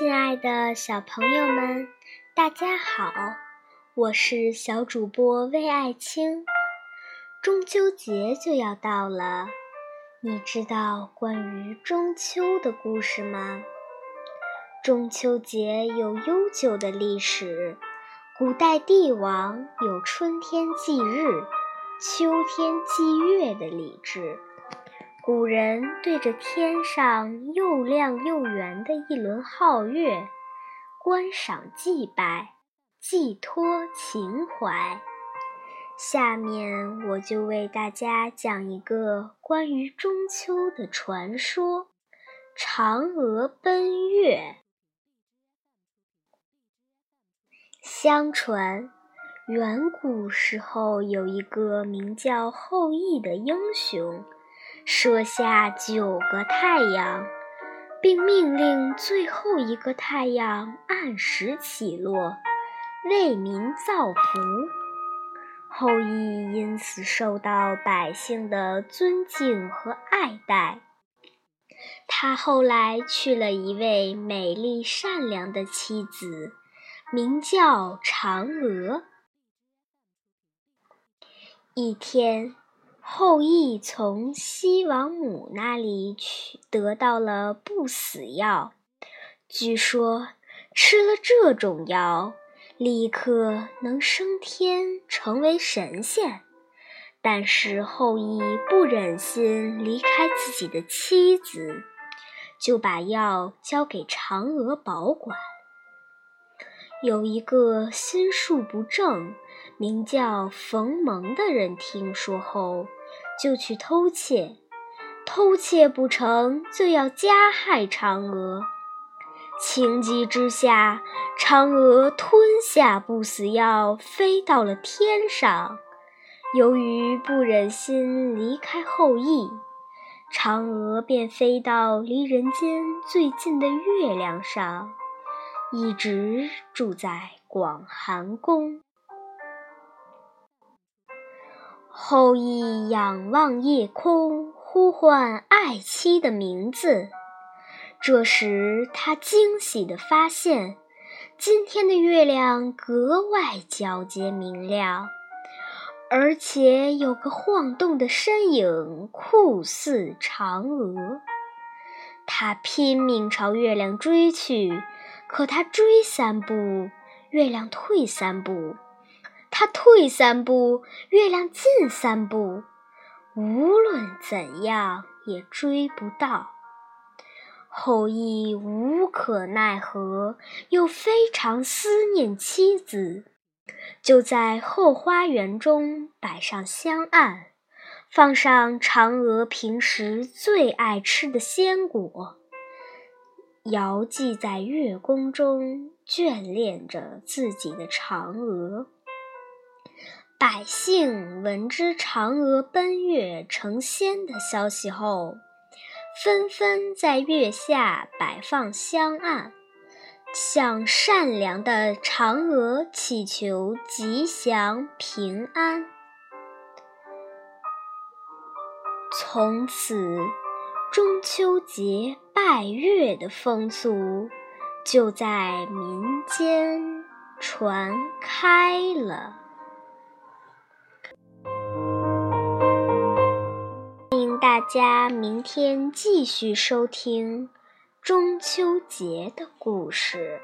亲爱的小朋友们，大家好，我是小主播魏爱青。中秋节就要到了，你知道关于中秋的故事吗？中秋节有悠久的历史，古代帝王有春天祭日、秋天祭月的礼制。古人对着天上又亮又圆的一轮皓月，观赏祭拜，寄托情怀。下面我就为大家讲一个关于中秋的传说——嫦娥奔月。相传，远古时候有一个名叫后羿的英雄。射下九个太阳，并命令最后一个太阳按时起落，为民造福。后羿因此受到百姓的尊敬和爱戴。他后来娶了一位美丽善良的妻子，名叫嫦娥。一天。后羿从西王母那里取得到了不死药，据说吃了这种药，立刻能升天成为神仙。但是后羿不忍心离开自己的妻子，就把药交给嫦娥保管。有一个心术不正、名叫冯蒙的人听说后。就去偷窃，偷窃不成就要加害嫦娥。情急之下，嫦娥吞下不死药，飞到了天上。由于不忍心离开后羿，嫦娥便飞到离人间最近的月亮上，一直住在广寒宫。后羿仰望夜空，呼唤爱妻的名字。这时，他惊喜地发现，今天的月亮格外皎洁明亮，而且有个晃动的身影，酷似嫦娥。他拼命朝月亮追去，可他追三步，月亮退三步。他退三步，月亮进三步，无论怎样也追不到。后羿无可奈何，又非常思念妻子，就在后花园中摆上香案，放上嫦娥平时最爱吃的鲜果，遥祭在月宫中，眷恋着自己的嫦娥。百姓闻知嫦娥奔月成仙的消息后，纷纷在月下摆放香案，向善良的嫦娥祈求吉祥平安。从此，中秋节拜月的风俗就在民间传开了。大家明天继续收听中秋节的故事。